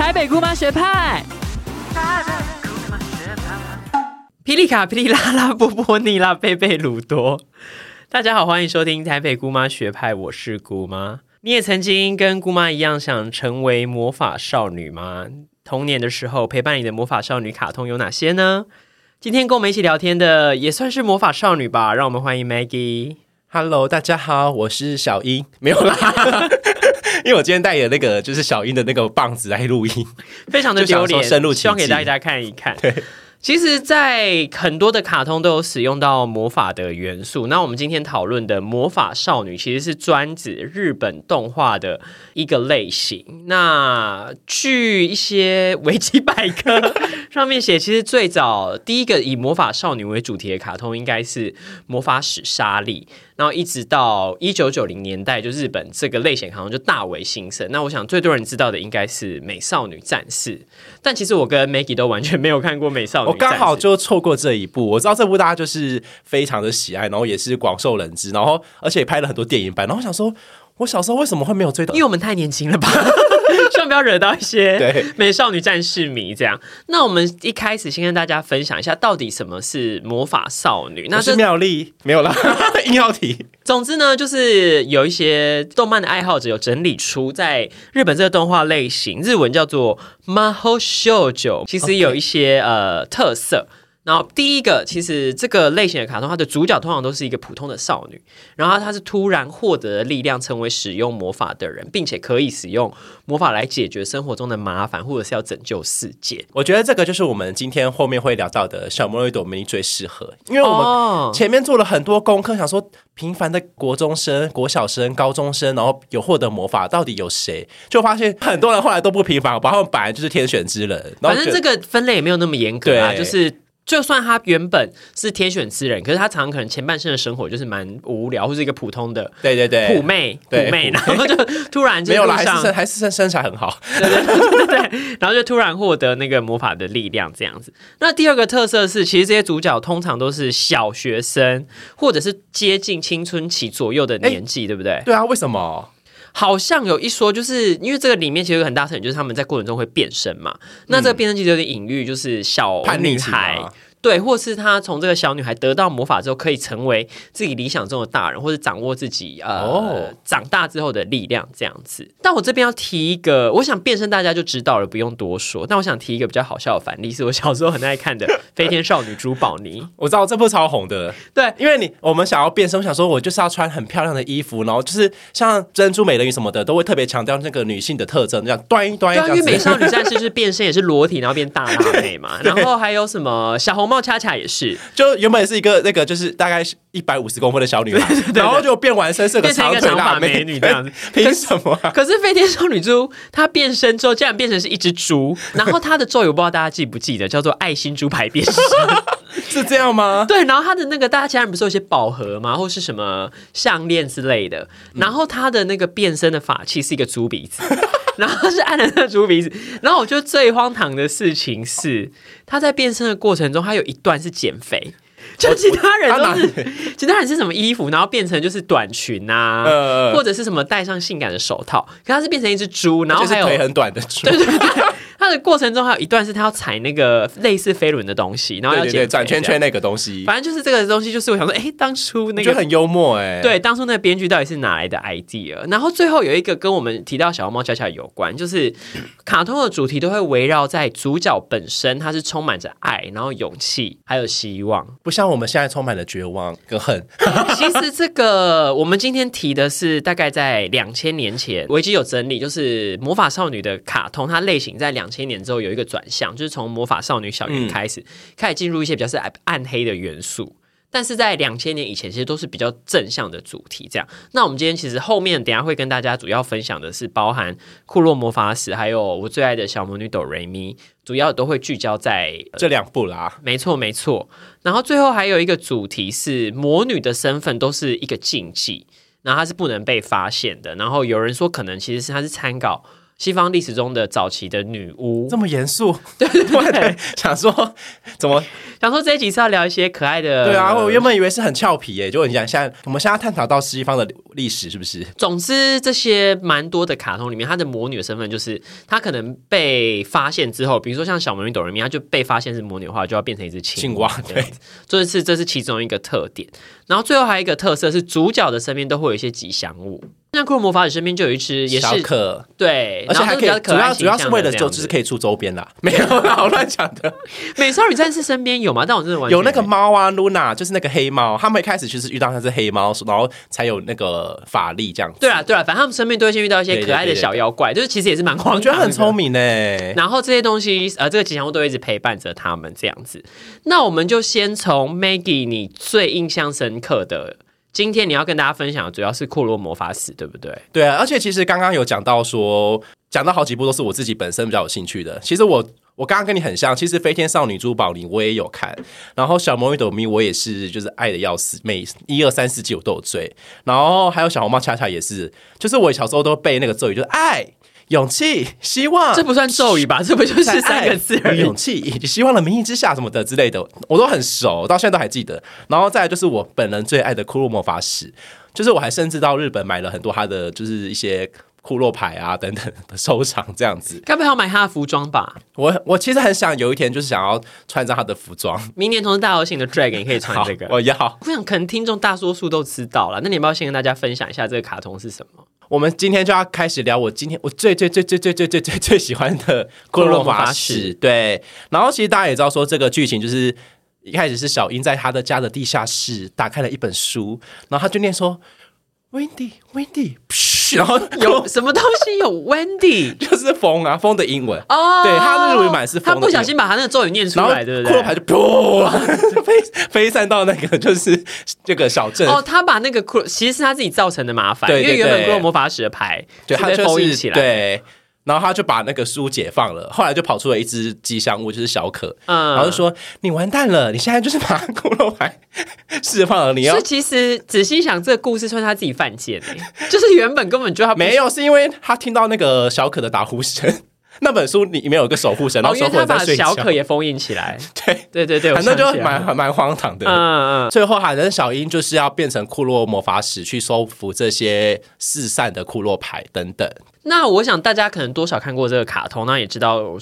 台北姑妈学派，霹雳卡、霹雳拉拉、波波尼拉、贝贝鲁多。大家好，欢迎收听台北姑妈学派，我是姑妈。你也曾经跟姑妈一样想成为魔法少女吗？童年的时候陪伴你的魔法少女卡通有哪些呢？今天跟我们一起聊天的也算是魔法少女吧，让我们欢迎 Maggie。Hello，大家好，我是小英，没有啦，因为我今天带的那个就是小英的那个棒子来录音，非常的丢脸，深入其希望给大家看一看。对其实，在很多的卡通都有使用到魔法的元素。那我们今天讨论的魔法少女，其实是专指日本动画的一个类型。那据一些维基百科上面写，其实最早第一个以魔法少女为主题的卡通，应该是《魔法使莎莉》。然后一直到一九九零年代，就日本这个类型好像就大为兴盛。那我想最多人知道的应该是《美少女战士》，但其实我跟 Maggie 都完全没有看过《美少女我战士》。刚好就错过这一部。我知道这部大家就是非常的喜爱，然后也是广受人知，然后而且拍了很多电影版。然后我想说，我小时候为什么会没有追到因为？我们太年轻了吧，希望不要惹到一些美少女战士迷这样。那我们一开始先跟大家分享一下，到底什么是魔法少女？那是妙丽，没有啦，硬要提。总之呢，就是有一些动漫的爱好者有整理出，在日本这个动画类型，日文叫做 Mahou Shoujo，其实有一些呃特色。然后第一个，其实这个类型的卡通，它的主角通常都是一个普通的少女，然后她是突然获得了力量，成为使用魔法的人，并且可以使用魔法来解决生活中的麻烦，或者是要拯救世界。我觉得这个就是我们今天后面会聊到的小魔女朵美丽最适合，因为我们哦前面做了很多功课，想说平凡的国中生、国小生、高中生，然后有获得魔法，到底有谁？就发现很多人后来都不平凡，好吧？他们本来就是天选之人。反正这个分类也没有那么严格啊，就是。就算他原本是天选之人，可是他常常可能前半生的生活就是蛮无聊，或是一个普通的对对对，普妹，普对妹，然后就突然就没有啦，还是身还是身身材很好对。然后就突然获得那个魔法的力量，这样子。那第二个特色是，其实这些主角通常都是小学生，或者是接近青春期左右的年纪，对不对？对啊，为什么？好像有一说，就是因为这个里面其实有很大特点，就是他们在过程中会变身嘛。那这个变身其实有点隐喻，就是小叛逆期女孩吗。对，或是他从这个小女孩得到魔法之后，可以成为自己理想中的大人，或者掌握自己呃、哦长大之后的力量这样子。但我这边要提一个，我想变身大家就知道了，不用多说。但我想提一个比较好笑的反例，是我小时候很爱看的《飞天少女朱宝妮》。我知道这部超红的，对，因为你我们想要变身，我想说我就是要穿很漂亮的衣服，然后就是像珍珠美人鱼什么的，都会特别强调那个女性的特征，这样端一端一对啊，这样子。因为美少女战士就是变身也是裸体，然后变大辣妹嘛。然后还有什么小红帽恰恰也是。就原本是一个那个就是大概一百五十公分的小女孩，然后就变完身是个变成一个腿长发美女这样子，凭什么啊？可是飞天少女猪她变身之后，竟然变成是一只猪，然后她的咒语我不知道大家记不记得，叫做爱心猪排变身。是这样吗？对，然后她的那个大家其他人不是有些宝盒吗，或是什么项链之类的，然后她的那个变身的法器是一个猪鼻子。然后是按了那个猪鼻子，然后我觉得最荒唐的事情是，他在变身的过程中，他有一段是减肥，就其他人都是，其他人是什么衣服，然后变成就是短裙啊，呃或者是什么戴上性感的手套，可他是变成一只猪，然后还有就是腿很短的猪，对对对，他的过程中还有一段是他要踩那个类似飞轮的东西，然后要。转圈圈那个东西，反正就是这个东西，就是我想说，哎，当初那个就很幽默哎。，对，当初那个编剧到底是哪来的 idea？然后最后有一个跟我们提到小红帽恰恰有关，就是卡通的主题都会围绕在主角本身，他是充满着爱，然后勇气，还有希望。不像我们现在充满了绝望跟恨。其实这个我们今天提的是大概在两千年前，维基有整理，就是魔法少女的卡通，它类型在两千年之后有一个转向，就是从魔法少女小圆开始，开始进入一些比较是暗黑的元素。但是在两千年以前，其实都是比较正向的主题。这样，那我们今天其实后面等下会跟大家主要分享的是包含库洛魔法史，还有我最爱的小魔女哆瑞咪，主要都会聚焦在这两部啦，没错，没错。然后最后还有一个主题是魔女的身份都是一个禁忌，然后它是不能被发现的。然后有人说可能其实是它是参考西方历史中的早期的女巫这。么严肃，对 对对，想说怎么想说这一集是要聊一些可爱的，对啊？我原本以为是很俏皮耶，就你讲现在我们现在探讨到西方的历史是不是？总之，这些蛮多的卡通里面，她的魔女的身份就是她可能被发现之后，比如说像小魔女哆瑞咪，她就被发现是魔女的话，就要变成一只青青蛙这样子这是这是其中一个特点。然后最后还有一个特色是，主角的身边都会有一一些吉祥物。像库洛魔法使身边就有一只，也小是可。对，而且还可以，主要主要是为了就就是可以出周边啦，没有啦，我乱讲的。美少女战士身边有吗？但我真的完全有那个没猫啊，Luna 就是那个黑猫，他们一开始就是遇到那只黑猫，然后才有那个法力这样子。对啊对啊，反正他们身边都会先遇到一些可爱的小妖怪，就是其实也是蛮荒我觉得很聪明呢。然后这些东西，呃，这个吉祥物都会一直陪伴着他们这样子。那我们就先从 Maggie 你最印象深刻的，今天你要跟大家分享的主要是库洛魔法使，对不对？对啊，而且其实刚刚有讲到说，讲到好几部都是我自己本身比较有兴趣的。其实我我刚刚跟你很像，其实《飞天少女珠宝》你我也有看，然后《小魔女斗咪》我也是就是爱的要死，每一二三四季我都有追，然后还有小红帽恰恰也是，就是我小时候都背那个咒语，就是爱。勇气、希望，这不算咒语吧？这不就是三个字而已勇？气以及希望的名义之下什么的之类的，我都很熟，到现在都还记得。然后再来就是我本人最爱的库洛魔法使，就是我还甚至到日本买了很多他的就是一些库洛牌啊等等的收藏这样子。该不会要买他的服装吧？我我其实很想有一天就是想要穿上他的服装，明年同时大游行的 Dragon 你可以穿好这个。我要。我想可能听众大多数都知道了，那你要不要先跟大家分享一下这个卡通是什么？我们今天就要开始聊我今天我最最最最最最最最最喜欢的库洛魔法使。对，然后其实大家也知道说这个剧情就是一开始是小英在他的家的地下室打开了一本书，然后他就念说：“windy windy 噗然后 有什么东西有 Wendy 就是风啊风的英文。哦？对他日文版是风他不小心把他那个咒语念出来，对不对？骷髅牌就噗 飞飞散到那个就是这个小镇，哦，他把那个库其实是他自己造成的麻烦，因为原本骷髅魔法使的牌对，他就是封印起来，，对，然后他就把那个书解放了，后来就跑出了一只吉祥物，就是小可，嗯。然后就说你完蛋了，你现在就是把骷髅牌释放了，你要 所以其实仔细想，这个故事算是他自己犯贱欸。就是原本根本就他没有，是因为他听到那个小可的打呼声。那本书里面有一个守护神，然哦，后他把人在睡觉。小，可也封印起来，对，对对对，反正就蛮蛮荒唐的。嗯嗯，最后，海人小樱就是要变成库洛魔法使，去收服这些四散的库洛牌等等。那我想大家可能多少看过这个卡通，那也知道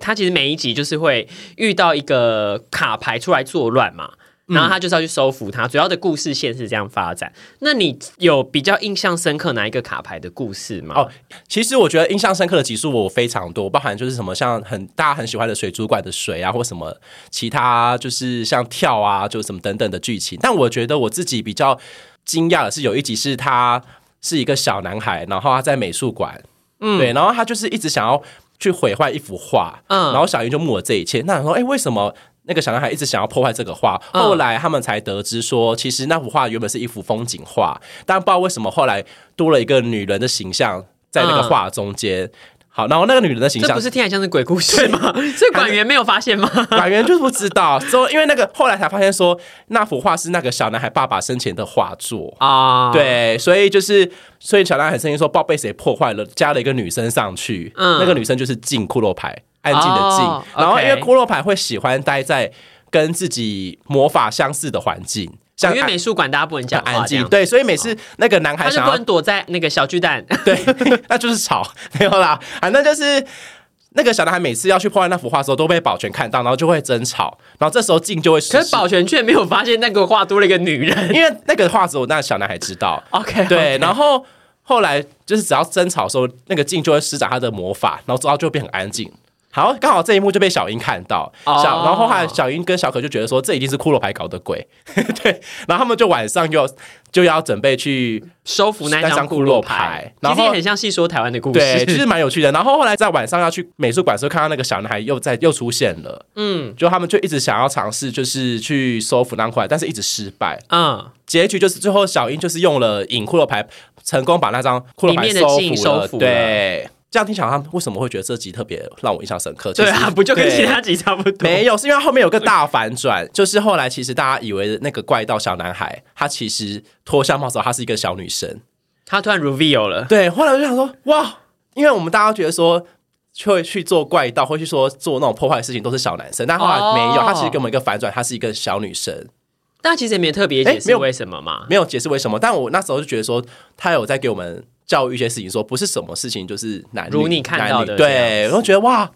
他其实每一集就是会遇到一个卡牌出来作乱嘛。然后他就是要去收服它，主要的故事线是这样发展。那你有比较印象深刻哪一个卡牌的故事吗？哦，其实我觉得印象深刻的集数我非常多，包含就是什么像很大家很喜欢的水族馆的水啊，或什么其他就是像跳啊，就什么等等的剧情。但我觉得我自己比较惊讶的是，有一集是他是一个小男孩，然后他在美术馆，嗯，对，然后他就是一直想要去毁坏一幅画，嗯嗯，然后小英就目了这一切。那想说，哎，为什么？那个小男孩一直想要破坏这个画，嗯后来他们才得知说，其实那幅画原本是一幅风景画，但不知道为什么后来多了一个女人的形象在那个画中间。好，然后那个女人的形象这不，是听起来像是鬼故事吗？所以管员没有发现吗？管员就是不知道，说因为那个后来才发现说那幅画是那个小男孩爸爸生前的画作。啊，，对，所以就是，所以小男孩很生气说，不知道被谁破坏了，加了一个女生上去，嗯那个女生就是静骷髅牌，安静的静。哦然后因为 OK 骷髅牌会喜欢待在跟自己魔法相似的环境，像因为美术馆大家不能讲很安静，对，所以每次那个男孩想要他就不能躲在那个小巨蛋。对，那就是吵，没有啦，反正就是那个小男孩每次要去破坏那幅画的时候，都被保全看到，然后就会争吵，然后这时候静就会可是保全却没有发现那个画多了一个女人。因为那个画只有那个小男孩知道，OK，对，然后后后来就是只要争吵的时候，那个静就会施展他的魔法，然后之后就会变很安静。好，刚好这一幕就被小英看到，哦。小，然后后来小英跟小可就觉得说这一定是骷髅牌搞的鬼，对，然后他们就晚上就就要准备去收服那那张库张库洛洛牌牌，其然后实也很像细说台湾的故事。对，其实蛮有趣的。然后后来在晚上要去美术馆的时候，看到那个小男孩又在又出现了，嗯。就他们就一直想要尝试，就是去收服那块，但是一直失败。嗯，结局就是最后小英就是用了引骷髅牌，成功把那张骷髅牌。收服了。对，这样听起来，他们为什么会觉得这集特别让我印象深刻？对啊，不就跟其他集差不多？没有，是因为后面有个大反转，就是后来其实大家以为那个怪盗小男孩，他其实脱下帽子后，他是一个小女生。他突然 reveal 了，对，后来我就想说，哇，因为我们大家觉得说。会去做怪盗，会去说做那种破坏的事情，都是小男生。但后来没有，他其实给我们一个反转，他是一个小女生。但其实也没有特别解释为什么嘛，没有解释为什么。但我那时候就觉得说，他有在给我们教育一些事情，说不是什么事情就是男如你看到的，对，我觉得哇，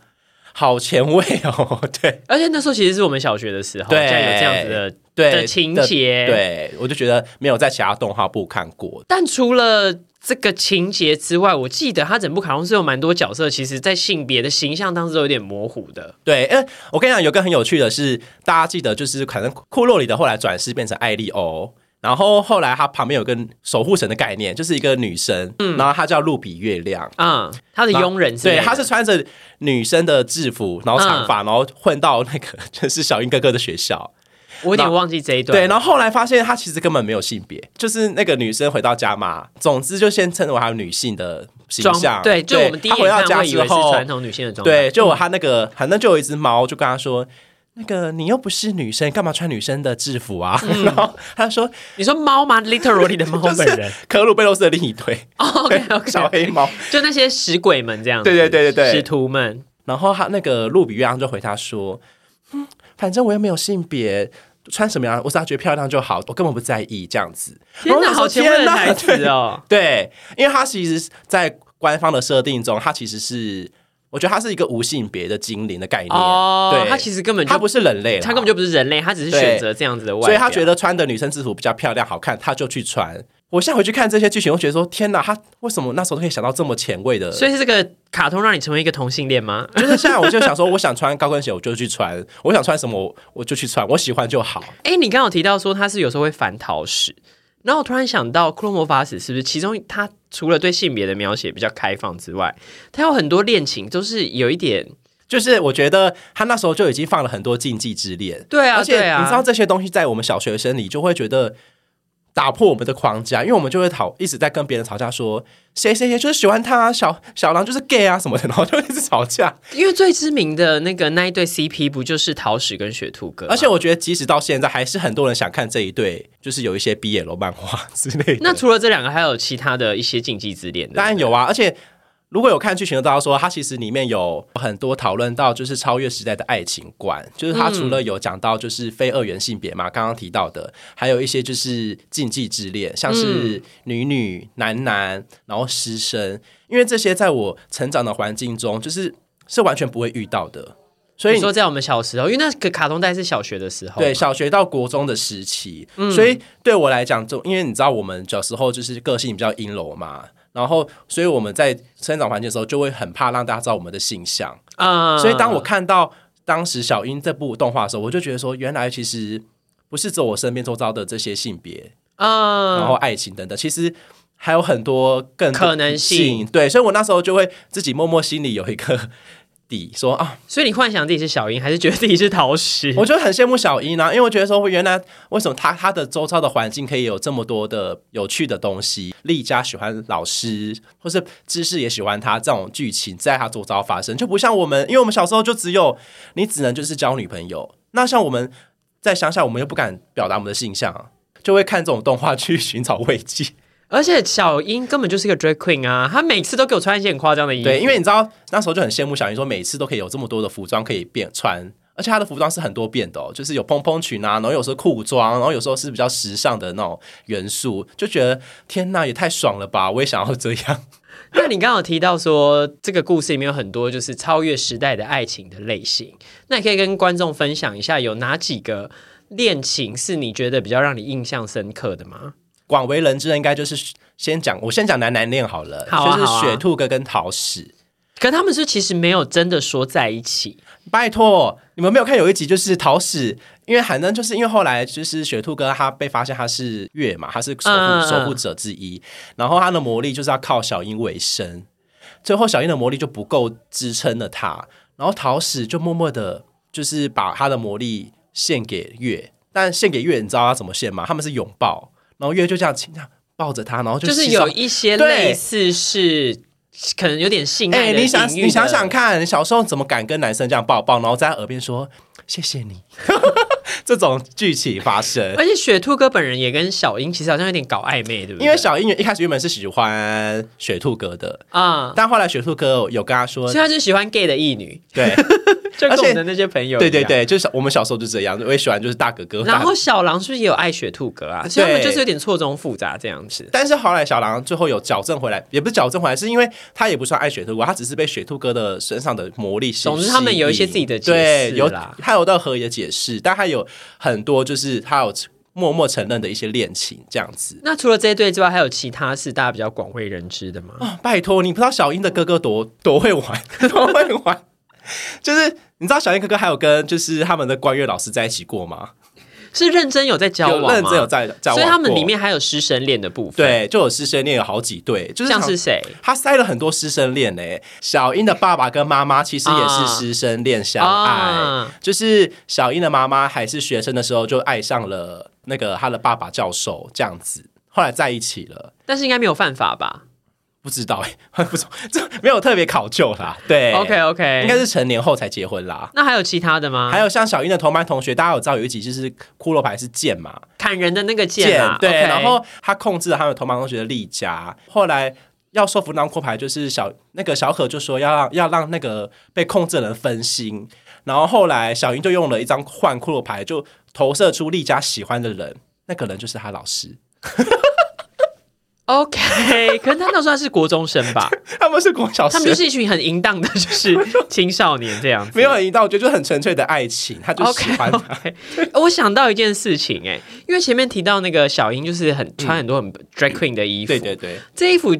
好前卫哦，对。而且那时候其实是我们小学的时候，对，有这样子的对情节，对我就觉得没有在其他动画部看过。但除了。这个情节之外，我记得他整部卡通是有蛮多角色，其实在性别的形象当中有点模糊的。对，哎，我跟你讲，有个很有趣的是，大家记得就是可能库洛里的后来转世变成艾利欧，然后后来他旁边有个守护神的概念，就是一个女生，嗯，然后她叫露比月亮，嗯，她的佣人，对，她是穿着女生的制服，然后长发，然后混到那个就是小英哥哥的学校。我有点忘记这一段。对，然后后来发现她其实根本没有性别，就是那个女生回到家嘛。总之就先称为她女性的形象。对，就我们第一回到家之后，传统女性的装。对，就我她那个，反正就有一只猫，就跟她说：“那个你又不是女生，干嘛穿女生的制服啊？” 然后他说：“你说猫吗？Literally 的猫 本人，科鲁贝洛斯的另一对。OK OK，小黑猫，就那些使鬼们这样。对对对对对，使徒们。然后他那个露比月亮就回他说：“嗯，反正我又没有性别。”穿什么样，我只要觉得漂亮就好，我根本不在意这样子。天哪，好前卫的台词哦！对，因为他其实，在官方的设定中，他其实是，我觉得他是一个无性别的精灵的概念。哦，对，他其实根本他不是人类，他根本就不是人类，他只是选择这样子的外所以他觉得穿的女生制服比较漂亮好看，他就去穿。我现在回去看这些剧情，我觉得说天哪，他为什么那时候可以想到这么前卫的？所以是这个卡通让你成为一个同性恋吗？就是现在我就想说，我想穿高跟鞋，我就去穿；我想穿什么，我就去穿，我喜欢就好。哎，你刚好提到说他是有时候会反桃史，然后我突然想到《库洛魔法使》是不是其中他除了对性别的描写比较开放之外，他有很多恋情都是有一点，就是我觉得他那时候就已经放了很多禁忌之恋。对啊，而且你知道这些东西在我们小学生里就会觉得。打破我们的框架，因为我们就会吵，一直在跟别人吵架，说谁谁谁就是喜欢他，小小狼就是 gay 啊什么的，然后就一直吵架。因为最知名的那个那一对 CP 不就是桃矢跟雪兔哥？而且我觉得，即使到现在，还是很多人想看这一对，就是有一些 BL 漫画之类的。那除了这两个，还有其他的一些禁忌之恋？当然有啊，而且。如果有看剧情的，大家说它其实里面有很多讨论到，就是超越时代的爱情观，就是它除了有讲到就是非二元性别嘛，刚刚提到的，还有一些就是禁忌之恋，像是女女、男男，然后师生，因为这些在我成长的环境中，就是是完全不会遇到的。所以说，在我们小时候，因为那个卡通带是小学的时候，对小学到国中的时期，所以对我来讲，就因为你知道，我们小时候就是个性比较阴柔嘛。然后，所以我们在生长环境的时候，就会很怕让大家知道我们的性向啊。所以，当我看到当时小英这部动画的时候，我就觉得说，原来其实不是只有我身边周遭的这些性别啊，然后爱情等等，其实还有很多更可能性。对，所以我那时候就会自己默默心里有一个。底说啊，所以你幻想自己是小樱，还是觉得自己是桃矢？我就很羡慕小樱啊，因为我觉得说，原来为什么他他的周遭的环境可以有这么多的有趣的东西？丽佳喜欢老师，或是知识也喜欢他，这种剧情在他周遭发生，就不像我们，因为我们小时候就只有你只能就是交女朋友。那像我们在乡下，我们又不敢表达我们的性向，就会看这种动画去寻找慰藉。而且小英根本就是一个 drag queen 啊，她每次都给我穿一些很夸张的衣服。对，因为你知道那时候就很羡慕小英，说每次都可以有这么多的服装可以变穿，而且她的服装是很多变的哦，就是有蓬蓬裙啊，然后有时候裤装，然后有时候是比较时尚的那种元素，就觉得天呐，也太爽了吧！我也想要这样。那你刚好提到说这个故事里面有很多就是超越时代的爱情的类型，那你可以跟观众分享一下有哪几个恋情是你觉得比较让你印象深刻的吗？广为人知的应该就是先讲，我先讲男男恋好了，就是雪兔哥跟桃矢。可他们是其实没有真的说在一起。拜托，你们没有看有一集就是桃矢，因为反正就是因为后来就是雪兔哥他被发现他是月嘛，他是守护守护者之一，然后他的魔力就是要靠小樱为生，最后小樱的魔力就不够支撑了他，然后桃矢就默默的，就是把他的魔力献给月，但献给月，你知道他怎么献吗？他们是拥抱。然后月就这样亲他，抱着他，然后就是有一些类似是可能有点性爱的你想你想想看，小时候怎么敢跟男生这样抱抱，然后在他耳边说谢谢你，这种剧情发生。而且雪兔哥本人也跟小英其实好像有点搞暧昧，对不对？因为小英一开始原本是喜欢雪兔哥的，啊，但后来雪兔哥有跟他说所以，他就喜欢 gay 的异女，对 就跟而且我们的那些朋友。对对对，就是我们小时候就这样，我也喜欢就是大哥哥。然后小狼是不是也有爱雪兔哥啊？所以他们就是有点错综复杂这样子。但是后来小狼最后有矫正回来，也不是矫正回来，是因为他也不算爱雪兔哥，他只是被雪兔哥的身上的魔力吸总之他们有一些自己的解对有释啦。他有到合理的解释，但他有很多就是他有默默承认的一些恋情这样子。那除了这一对之外，还有其他是大家比较广为人知的吗？啊，拜托，你不知道小英的哥哥多多会玩，多会玩。就是你知道小英哥哥还有跟就是他们的官乐老师在一起过吗？是认真有在交往吗？认真有在交往，所以他们里面还有师生恋的部分。，对就有师生恋有好几对，就是像是谁？他塞了很多师生恋嘞。小英的爸爸跟妈妈其实也是师生恋相爱，啊就是小英的妈妈还是学生的时候就爱上了那个他的爸爸教授这样子，后来在一起了。但是应该没有犯法吧不知道哎、不知道这没有特别考究啦。对？OK OK，应该是成年后才结婚啦。那还有其他的吗？还有像小英的同班同学，大家有知道有一集就是骷髅牌是剑嘛，砍人的那个剑啊，对然后他控制了他们同班同学的力家，后来。要说服那张骷牌，就是小那个小可就说要让要让那个被控制的人分心，然后后来小英就用了一张换骷髅牌，就投射出丽佳喜欢的人，那个人就是他老师。OK，可能他那时候还是国中生吧，他们是国小生，他们就是一群很淫荡的，就是 青少年这样子。没有很淫荡，我觉得就很纯粹的爱情，他就喜欢我想到一件事情哎、因为前面提到那个小英就是很穿很多很 drag queen 的衣服，对对对，这衣服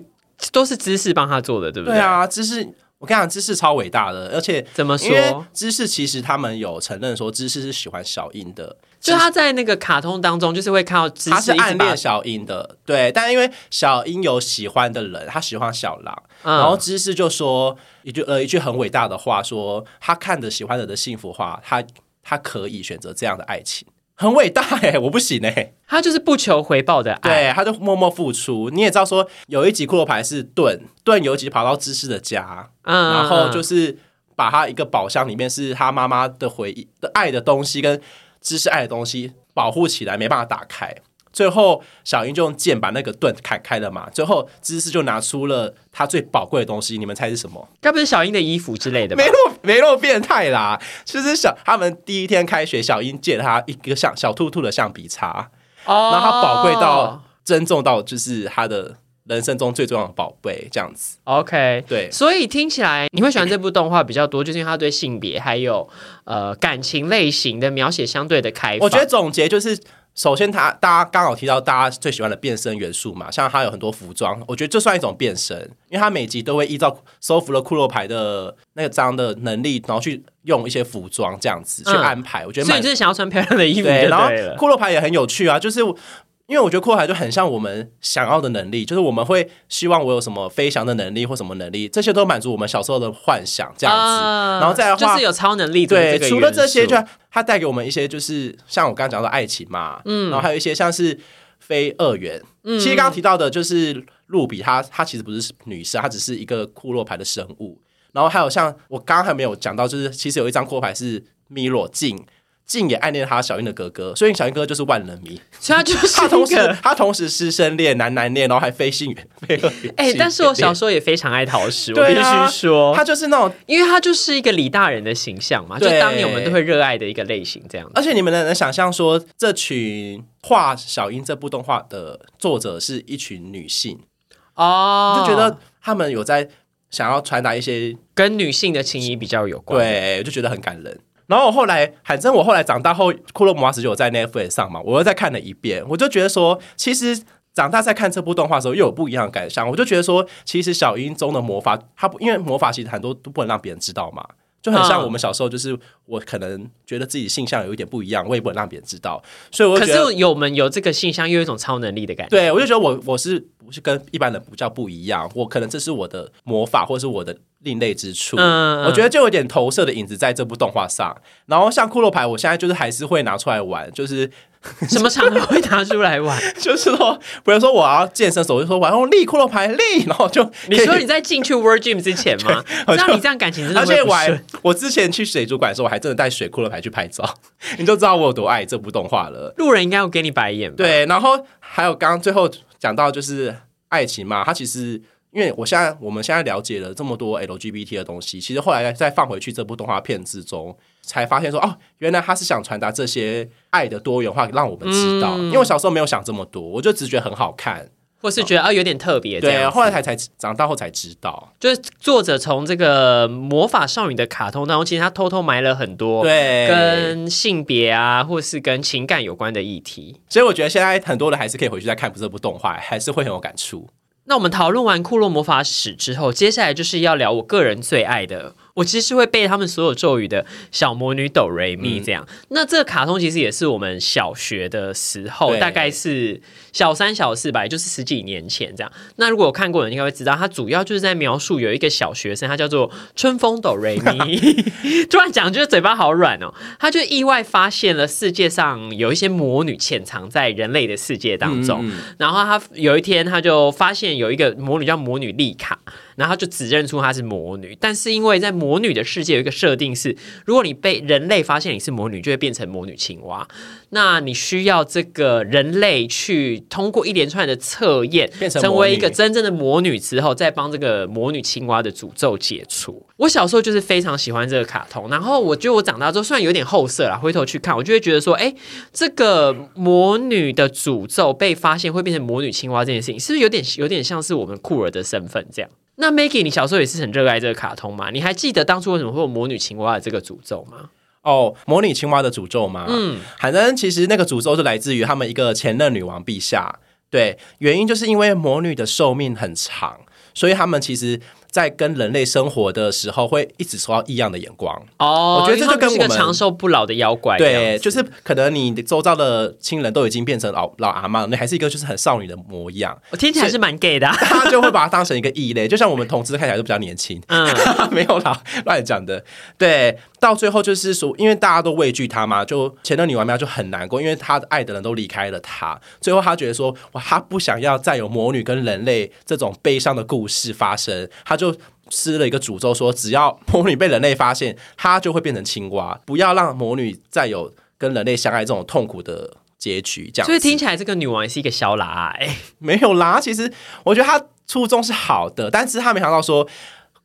都是芝士帮他做的，对不对？对啊，芝士我跟你讲，芝士超伟大的，而且怎么说？芝士其实他们有承认说芝士是喜欢小英的，就他在那个卡通当中，就是会看到芝他是暗恋小英的，对，但因为小英有喜欢的人，他喜欢小狼，嗯然后知识就说一句呃一句很伟大的话，说他看着喜欢的人的幸福话，他他可以选择这样的爱情，很伟大哎、我不行哎、他就是不求回报的爱。对，他就默默付出。你也知道说，有一集骷髅牌是盾，盾有一集跑到芝士的家，嗯然后就是把他一个宝箱里面是他妈妈的回忆的爱的东西跟知识爱的东西保护起来，没办法打开。最后小英就用剑把那个盾砍开了嘛，最后芝士就拿出了他最宝贵的东西，你们猜是什么？该不是小英的衣服之类的吧没？那 么没那么变态啦，其实小他们第一天开学，小英借他一个像小兔兔的橡皮擦，哦然后他宝贵到珍重到就是他的人生中最重要的宝贝，这样子。OK。对，所以听起来你会喜欢这部动画比较多，就是因为它对性别还有呃感情类型的描写相对的开放。我觉得总结就是。首先它，大家刚好提到大家最喜欢的变身元素嘛，像它有很多服装，我觉得这算一种变身，因为它每集都会依照收服了骷髅牌的那个章的能力，然后去用一些服装这样子去嗯安排，我觉得蛮所以你就是想要穿漂亮的衣服然后。骷髅牌也很有趣啊，就是因为我觉得骷髅牌就很像我们想要的能力，就是我们会希望我有什么飞翔的能力或什么能力，这些都满足我们小时候的幻想这样子。啊然后再来的话就是有超能力的对，个除了这些，素就它带给我们一些，就是像我刚刚讲到的爱情嘛，嗯，然后还有一些像是非二元。嗯其实刚刚提到的就是露比，她她其实不是女生，她只是一个库洛牌的生物。然后还有像我刚刚还没有讲到，就是其实有一张骷髅牌是米洛镜，镜也暗恋他小英的哥哥，所以小英哥哥就是万人迷。所以他就是他同时他同时师生恋、男男恋，然后还非性缘、非二元。哎、性但是我小时候也非常爱陶石，我必须说，他就是那种因为他就是一个李大人的形象嘛，就对当年我们都会热爱的一个类型，这样。而且你们能能想象说，这群画小英这部动画的作者是一群女性，哦就觉得他们有在想要传达一些，跟女性的情谊比较有关。，对，就觉得很感人。然后我后来，反正我后来长大后，《骷髅魔法使》就有在 Netflix 上嘛，我又再看了一遍，我就觉得说，其实长大在看这部动画的时候，又有不一样的感想。我就觉得说，其实小樱中的魔法，它不因为魔法其实很多都不能让别人知道嘛，就很像我们小时候，就是我可能觉得自己性向有一点不一样，我也不能让别人知道，所以我可就觉得是有我们有这个性向，又有一种超能力的感觉。对，我就觉得我我是是跟一般的不叫不一样，我可能这是我的魔法，或是我的另类之处。我觉得就有点投射的影子在这部动画上。然后像骷髅牌，我现在就是还是会拿出来玩，就是 什么场合会拿出来玩？就是说，比如说我要健身的时候，我就说我要用力骷髅牌力，然后就你说你在进去 World Gym 之前吗？我就这样你这样感情真的且我还。我之前去水族馆的时候，我还真的带水骷髅牌去拍照，你就知道我有多爱这部动画了。路人应该会给你白眼吧？对，然后还有刚刚最后讲到就是爱情嘛，它其实因为我现在我们现在了解了这么多 LGBT 的东西，其实后来再放回去这部动画片之中，才发现说哦，原来他是想传达这些爱的多元化，让我们知道。嗯因为我小时候没有想这么多，我就只觉得很好看。或是觉得啊有点特别这对。后来才才长大后才知道。就是作者从这个魔法少女的卡通当中，其实他偷偷埋了很多对，跟性别啊，或是跟情感有关的议题。所以我觉得现在很多人还是可以回去再看这部动画，还是会很有感触。那我们讨论完库洛魔法史之后，接下来就是要聊我个人最爱的，我其实是会背他们所有咒语的小魔女哆瑞咪这样。那这个卡通其实也是我们小学的时候，大概是小三小四吧，也就是十几年前这样。那如果有看过的人应该会知道，它主要就是在描述有一个小学生，他叫做春风哆瑞咪。突然讲，就是嘴巴好软哦。他就意外发现了世界上有一些魔女潜藏在人类的世界当中。嗯然后他有一天他就发现有一个魔女叫魔女丽卡，然后他就指认出她是魔女。但是因为在魔女的世界有一个设定是，如果你被人类发现你是魔女，就会变成魔女青蛙。那你需要这个人类去通过一连串的测验，变成成为一个真正的魔女之后，再帮这个魔女青蛙的诅咒解除。我小时候就是非常喜欢这个卡通，然后我觉得我长大之后虽然有点后色啦，回头去看，我就会觉得说，哎，这个魔女的诅咒被发现会变成魔女青蛙这件事情，是不是有点有点像是我们酷儿的身份这样？那 Maggie，你小时候也是很热爱这个卡通吗？你还记得当初为什么会有魔女青蛙的这个诅咒吗？哦，魔女青蛙的诅咒吗？嗯，反正其实那个诅咒是来自于他们一个前任女王陛下。对，原因就是因为魔女的寿命很长，所以他们其实在跟人类生活的时候会一直受到异样的眼光。哦，我觉得这就跟我们长寿不老的妖怪对，就是可能你周遭的亲人都已经变成老老阿妈，你还是一个就是很少女的模样，我听起来是蛮 gay 的啊、他就会把它当成一个异类，就像我们同志看起来都比较年轻，嗯，没有啦，乱讲的。对，到最后就是说，因为大家都畏惧他嘛，就前任女王喵就很难过，因为他爱的人都离开了他。最后他觉得说，哇，他不想要再有魔女跟人类这种悲伤的故事发生，他就。施了一个诅咒，说只要魔女被人类发现，她就会变成青蛙，不要让魔女再有跟人类相爱这种痛苦的结局。这样，所以听起来这个女王也是一个小喇哎、没有啦，其实我觉得她初衷是好的，但是她没想到说，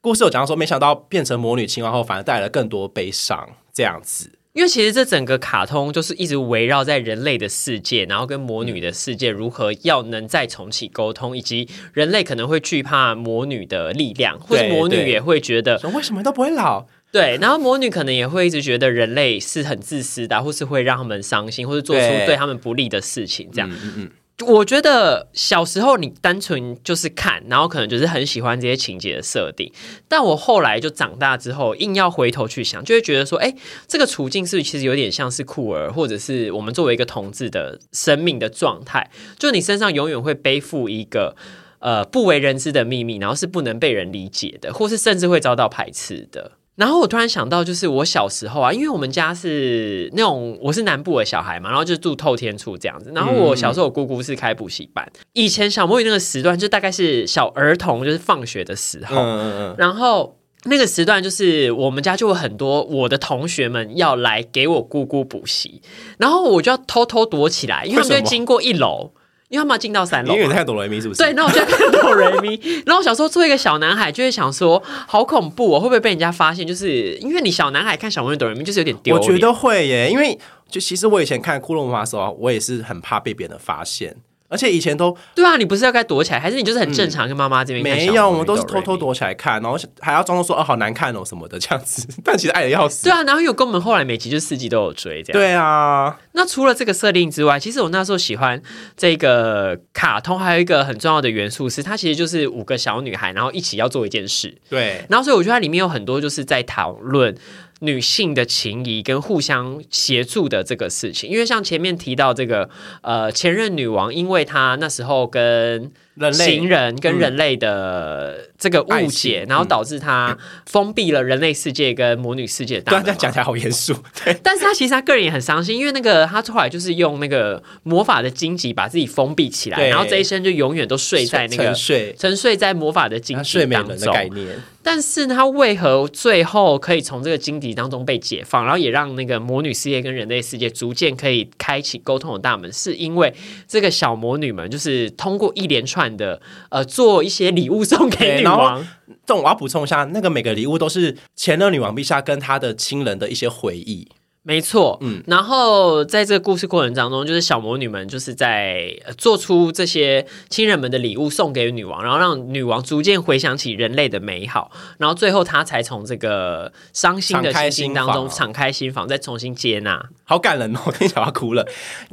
故事有讲到说，没想到变成魔女青蛙后，反而带来了更多悲伤，这样子。因为其实这整个卡通就是一直围绕在人类的世界，然后跟魔女的世界如何要能再重启沟通，以及人类可能会惧怕魔女的力量，或者魔女也会觉得说为什么都不会老？对，然后魔女可能也会一直觉得人类是很自私的啊，或是会让他们伤心，或是做出对对他们不利的事情，这样。嗯嗯嗯，我觉得小时候你单纯就是看，然后可能就是很喜欢这些情节的设定，但我后来就长大之后，硬要回头去想，就会觉得说，哎，这个处境是不是其实有点像是酷儿，或者是我们作为一个同志的生命的状态，就你身上永远会背负一个。呃，不为人知的秘密，然后是不能被人理解的，或是甚至会遭到排斥的。然后我突然想到，就是我小时候啊，因为我们家是那种我是南部的小孩嘛，然后就住透天处这样子。然后我小时候我姑姑是开补习班，以前小魔女那个时段就大概是小儿童就是放学的时候，嗯嗯嗯，然后。那个时段就是我们家就有很多我的同学们要来给我姑姑补习，然后我就要偷偷躲起来，因为会经过一楼，因为他们要进到三楼嘛。你以为你看哆啦 A 梦是不是？对，那我就看哆瑞咪。然后我小时候作为一个小男孩，就会想说，好恐怖哦，会不会被人家发现？就是因为你小男孩看小魔女哆瑞咪，就是有点丢。我觉得会耶，因为就其实我以前看《骷髅魔法》的时候，我也是很怕被别人发现，而且以前都对啊，你不是要该躲起来，还是你就是很正常跟妈妈这边看没有，我们都是。偷偷躲起来看，然后还要装作说哦好难看哦什么的这样子，但其实爱的要死。对啊，然后有跟我们后来每集就四集都有追这样。对啊，那除了这个设定之外，其实我那时候喜欢这个卡通，还有一个很重要的元素是，它其实就是五个小女孩，然后一起要做一件事。对，然后所以我觉得它里面有很多就是在讨论女性的情谊跟互相协助的这个事情。因为像前面提到这个呃前任女王，因为她那时候跟人类行人跟人类的这个误解，然后导致他封闭了人类世界跟魔女世界的大门样讲起来好严肃。对，但是他其实他个人也很伤心，因为那个他后来就是用那个魔法的荆棘把自己封闭起来，然后这一生就永远都睡在那个沉睡，沉睡在魔法的荆棘当中。概念。但是他为何最后可以从这个荆棘当中被解放，然后也让那个魔女世界跟人类世界逐渐可以开启沟通的大门？是因为这个小魔女们就是通过一连串的呃做一些礼物送给女王，这种我要补充一下，那个每个礼物都是前任女王陛下跟她的亲人的一些回忆。没错，嗯，然后在这个故事过程当中，就是小魔女们就是在呃做出这些亲人们的礼物送给女王，然后让女王逐渐回想起人类的美好，然后最后她才从这个伤心的开心情当中敞开心房，再重新接纳。好感人哦，我 听起来要哭了。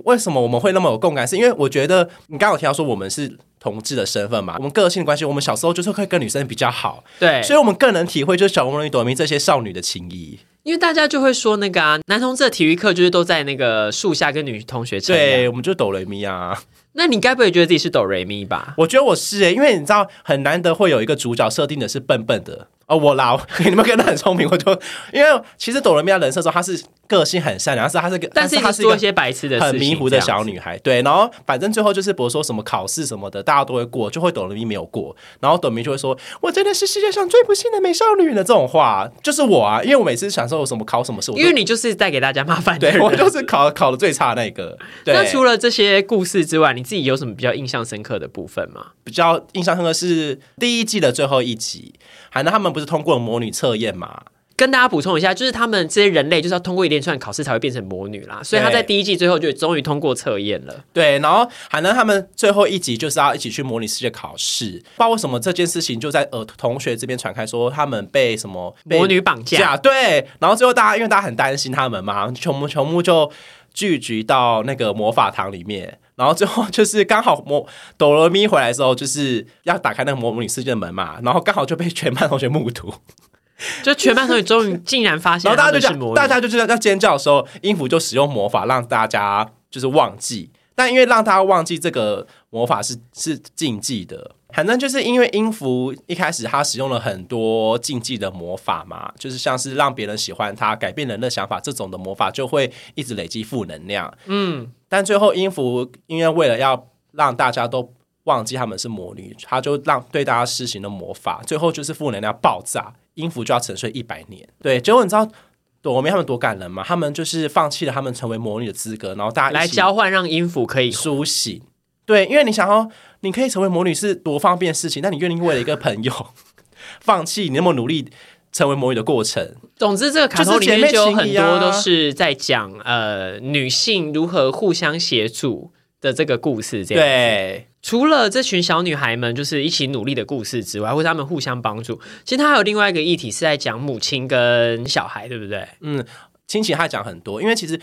为什么我们会那么有共感？是因为我觉得你刚刚有提到说我们是同志的身份嘛，我们个性的关系，我们小时候就是会跟女生比较好，对，所以我们更能体会就是小魔女朵咪这些少女的情谊。因为大家就会说那个啊，男同志的体育课就是都在那个树下跟女同学乘对，我们就是哆雷咪啊。那你该不会觉得自己是哆瑞咪吧？我觉得我是诶、因为你知道很难得会有一个主角设定的是笨笨的哦，我啦，你们跟他很聪明，我就因为其实朵雷咪的人设中，她是个性很善良，但是她是个，但是她是做一些白痴的，很迷糊的小女。孩，对，然后反正最后就是比如说什么考试什么的，大家都会过，就会朵蕾咪没有过，然后朵咪就会说：“我真的是世界上最不幸的美少女的这种话，就是我啊，因为我每次想说有什么考什么事，我因为你就是带给大家麻烦。对我就是考考的最差的那个。对，那除了这些故事之外，你自己有什么比较印象深刻的部分吗？比较印象深刻是第一季的最后一集，海南他们不是通过了魔女测验嘛？跟大家补充一下，就是他们这些人类就是要通过一连串考试才会变成魔女啦，所以他在第一季最后就终于通过测验了。对，然后海南他们最后一集就是要一起去模拟世界考试，不知道为什么这件事情就在呃同学这边传开，说他们被什么被魔女绑架，假对，然后最后大家因为大家很担心他们嘛，球木球木就聚集到那个魔法堂里面，然后最后就是刚好魔哆罗咪回来的时候，就是要打开那个魔女世界的门嘛，然后刚好就被全班同学目睹，就全班同学终于竟然发现然后大家就讲，大家就知道要尖叫的时候，音符就使用魔法让大家就是忘记，但因为让大家忘记这个魔法是是禁忌的。反正就是因为音符一开始他使用了很多禁忌的魔法嘛，就是像是让别人喜欢他、改变人的想法这种的魔法，就会一直累积负能量。嗯，但最后音符因为为了要让大家都忘记他们是魔女，他就让对大家施行了魔法，最后就是负能量爆炸，音符就要沉睡一百年。对，结果你知道朵梅他们多感人吗？他们就是放弃了他们成为魔女的资格，然后大家来交换让音符可以苏醒。对，因为你想要，你可以成为魔女是多方便的事情，但你愿意为了一个朋友 放弃你那么努力成为魔女的过程，总之，这个卡通里面就有很多都是在讲呃女性如何互相协助的这个故事。这样，对，除了这群小女孩们就是一起努力的故事之外，或者她们互相帮助，其实它还有另外一个议题是在讲母亲跟小孩，对不对？嗯亲情他讲很多，因为其实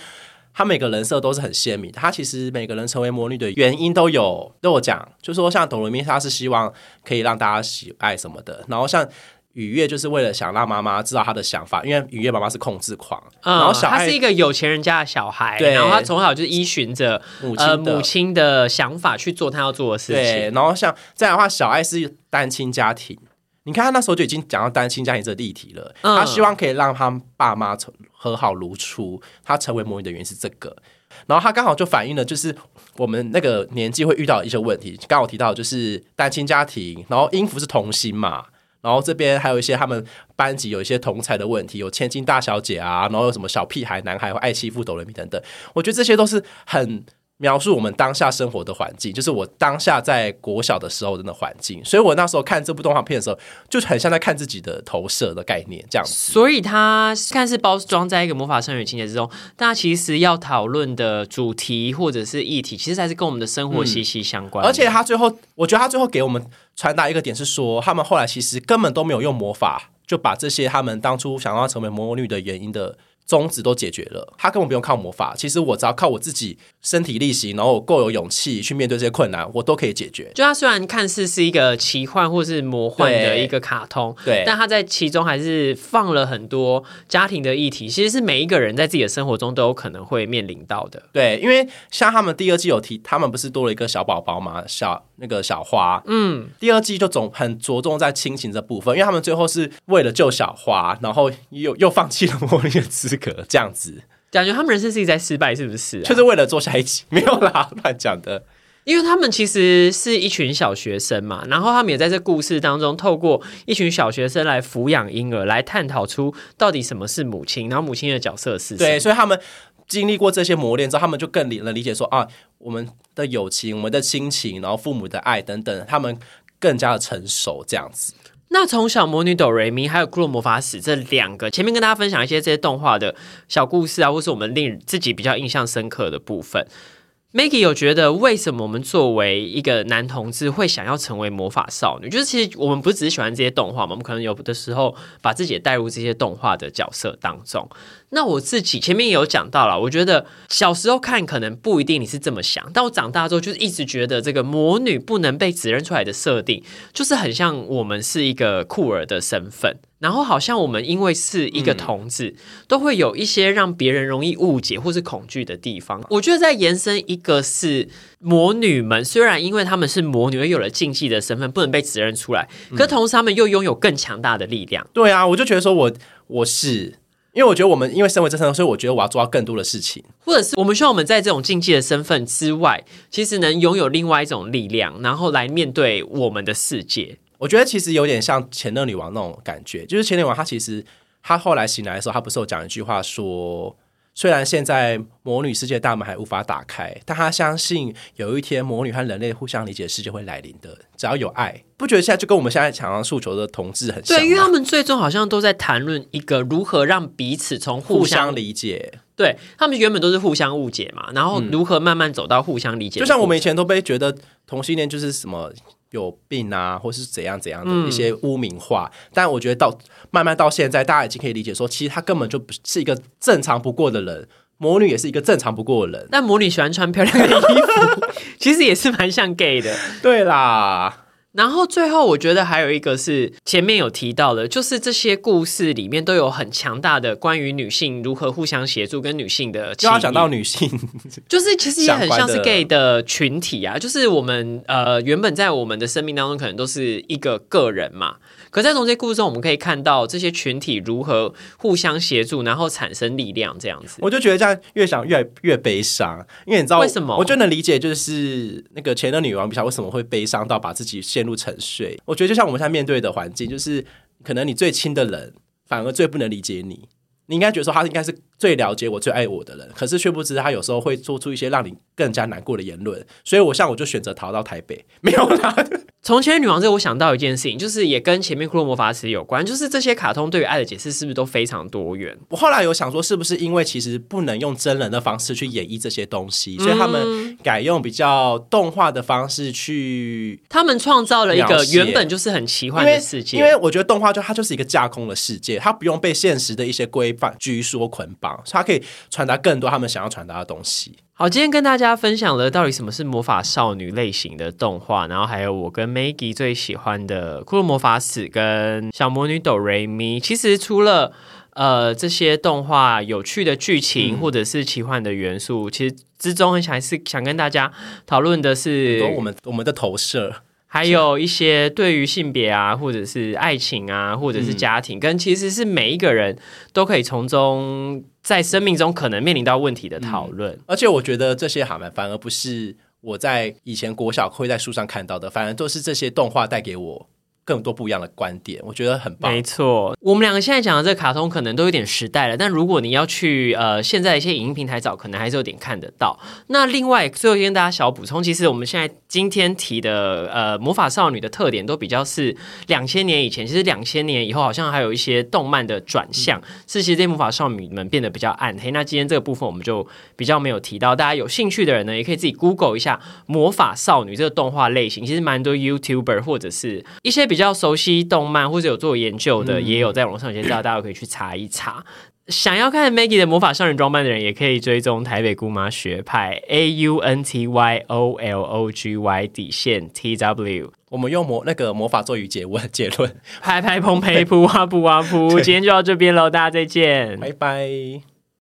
他每个人设都是很鲜明的。他其实每个人成为魔女的原因都有都有讲，就说像董罗咪，他是希望可以让大家喜爱什么的，然后像。雨月就是为了想让妈妈知道他的想法，因为雨月妈妈是控制狂，嗯，然后小爱他是一个有钱人家的小孩，对然后他从小就是依循着母亲母亲的想法去做他要做的事对，情。然后像这样的话，小爱是单亲家庭，你看他那时候就已经讲到单亲家庭这个议题了。嗯他希望可以让他爸妈成和好如初，他成为魔女的原因是这个。然后他刚好就反映了，就是我们那个年纪会遇到的一些问题。刚好提到就是单亲家庭，然后音符是童心嘛，然后这边还有一些他们班级有一些同才的问题，有千金大小姐啊，然后有什么小屁孩男孩会爱欺负哆来咪等等。我觉得这些都是很描述我们当下生活的环境，就是我当下在国小的时候的那环境。所以我那时候看这部动画片的时候，就很像在看自己的投射的概念这样子。所以它看似包装在一个魔法少女情节之中，但其实要讨论的主题或者是议题，其实还是跟我们的生活息息相关的、而且他最后，我觉得他最后给我们传达一个点是说，他们后来其实根本都没有用魔法，就把这些他们当初想要成为魔女的原因的宗旨都解决了，他根本不用靠魔法。其实我只要靠我自己身体力行，然后我够有勇气去面对这些困难，我都可以解决。就它虽然看似是一个奇幻或是魔幻的一个卡通，对但它在其中还是放了很多家庭的议题，其实是每一个人在自己的生活中都有可能会面临到的。对，因为像他们第二季有提，他们不是多了一个小宝宝嘛，小那个小花，嗯，第二季就总很着重在亲情这部分，因为他们最后是为了救小花，然后又又放弃了魔力的资格，这样子，感觉他们人生是一直在失败，是不是、啊？就是为了做下一集，没有啦，乱讲的。因为他们其实是一群小学生嘛，然后他们也在这故事当中，透过一群小学生来抚养婴儿，来探讨出到底什么是母亲，然后母亲的角色是什么。对，所以他们经历过这些磨练之后，他们就更理能理解说啊，我们的友情、我们的亲情，然后父母的爱等等，他们更加的成熟，这样子。那从小魔女哆瑞咪还有骷髅魔法使这两个，前面跟大家分享一些这些动画的小故事啊，或是我们令自己比较印象深刻的部分。Maggie 有觉得为什么我们作为一个男同志会想要成为魔法少女？就是其实我们不只是喜欢这些动画嘛，我们可能有的时候把自己也带入这些动画的角色当中。那我自己前面也有讲到了，我觉得小时候看可能不一定你是这么想，但我长大之后就是一直觉得这个魔女不能被指认出来的设定，就是很像我们是一个酷儿的身份。然后好像我们因为是一个同志，都会有一些让别人容易误解或是恐惧的地方。我觉得在延伸一个是魔女们，虽然因为她们是魔女而有了禁忌的身份，不能被指认出来，可同时她们又拥有更强大的力量。对啊，我就觉得说我我是。因为我觉得我们因为身为这身份，所以我觉得我要做到更多的事情。或者是我们希望我们在这种禁忌的身份之外，其实能拥有另外一种力量，然后来面对我们的世界。我觉得其实有点像前任女王那种感觉，就是前乐女王她其实她后来醒来的时候，她不是有讲一句话说，虽然现在魔女世界大门还无法打开，但她相信有一天魔女和人类互相理解的世界会来临的，只要有爱。不觉得现在就跟我们现在常常诉求的同志很？对，因为他们最终好像都在谈论一个如何让彼此从互互相相理解。对他们原本都是互相误解嘛，然后如何慢慢走到互相理解。就像我们以前都被觉得同性恋就是什么有病啊，或是怎样怎样的一些污名化，但我觉得到慢慢到现在，大家已经可以理解说，其实他根本就不是一个正常不过的人，魔女也是一个正常不过的人。但魔女喜欢穿漂亮的衣服，其实也是蛮像 gay 的。对啦，然后最后，我觉得还有一个是前面有提到的，就是这些故事里面都有很强大的关于女性如何互相协助跟女性的。就要讲到女性，就是其实也很像是 gay 的群体啊，就是我们呃原本在我们的生命当中可能都是一个个人嘛，可在从这些故事中，我们可以看到这些群体如何互相协助，然后产生力量这样子。我就觉得这样越想越越悲伤，因为你知道为什么我就能理解，就是那个前的女王陛下为什么会悲伤到把自己陷入沉睡。我觉得就像我们现在面对的环境，就是可能你最亲的人反而最不能理解你。你应该觉得说他应该是最了解我、最爱我的人，可是却不知他有时候会做出一些让你更加难过的言论。所以我像我就选择逃到台北，没有啦。从前女王这，我想到一件事情，就是也跟前面骷髅魔法使有关，就是这些卡通对于爱的解释是不是都非常多元？我后来有想说，是不是因为其实不能用真人的方式去演绎这些东西，所以他们改用比较动画的方式去他们创造了一个原本就是很奇幻的世界，因为我觉得动画就它就是一个架空的世界，它不用被现实的一些规范拘束捆绑，所以它可以传达更多他们想要传达的东西。好，今天跟大家分享了到底什么是魔法少女类型的动画，然后还有我跟 Maggie 最喜欢的《骷髅魔法使》跟《小魔女哆瑞咪》。其实除了呃这些动画有趣的剧情、或者是奇幻的元素，其实之中还是想跟大家讨论的是我们我们的投射，还有一些对于性别啊，或者是爱情啊，或者是家庭，跟其实是每一个人都可以从中在生命中可能面临到问题的讨论。而且我觉得这些好们反而不是我在以前国小会在书上看到的，反而都是这些动画带给我更多不一样的观点，我觉得很棒没。错，我们两个现在讲的这个卡通可能都有点时代了，但如果你要去呃现在一些影音平台找，可能还是有点看得到。那另外最后跟大家小补充，其实我们现在今天提的呃魔法少女的特点都比较是两千年以前，其实两千年以后好像还有一些动漫的转向，是其实这些魔法少女们变得比较暗黑。那今天这个部分我们就比较没有提到，大家有兴趣的人呢，也可以自己 Google 一下魔法少女这个动画类型，其实蛮多 YouTuber 或者是一些比较熟悉动漫或者有做研究的，也有在网上有些资料，大家可以去查一查。想要看 Maggie 的魔法少女装扮的人，也可以追踪台北姑妈学派 A U N T Y O L O G Y 底线 T W，我们用魔那个魔法咒语结问结论，拍拍砰呸噗哇噗哇噗，今天就到这边喽，大家再见，拜拜。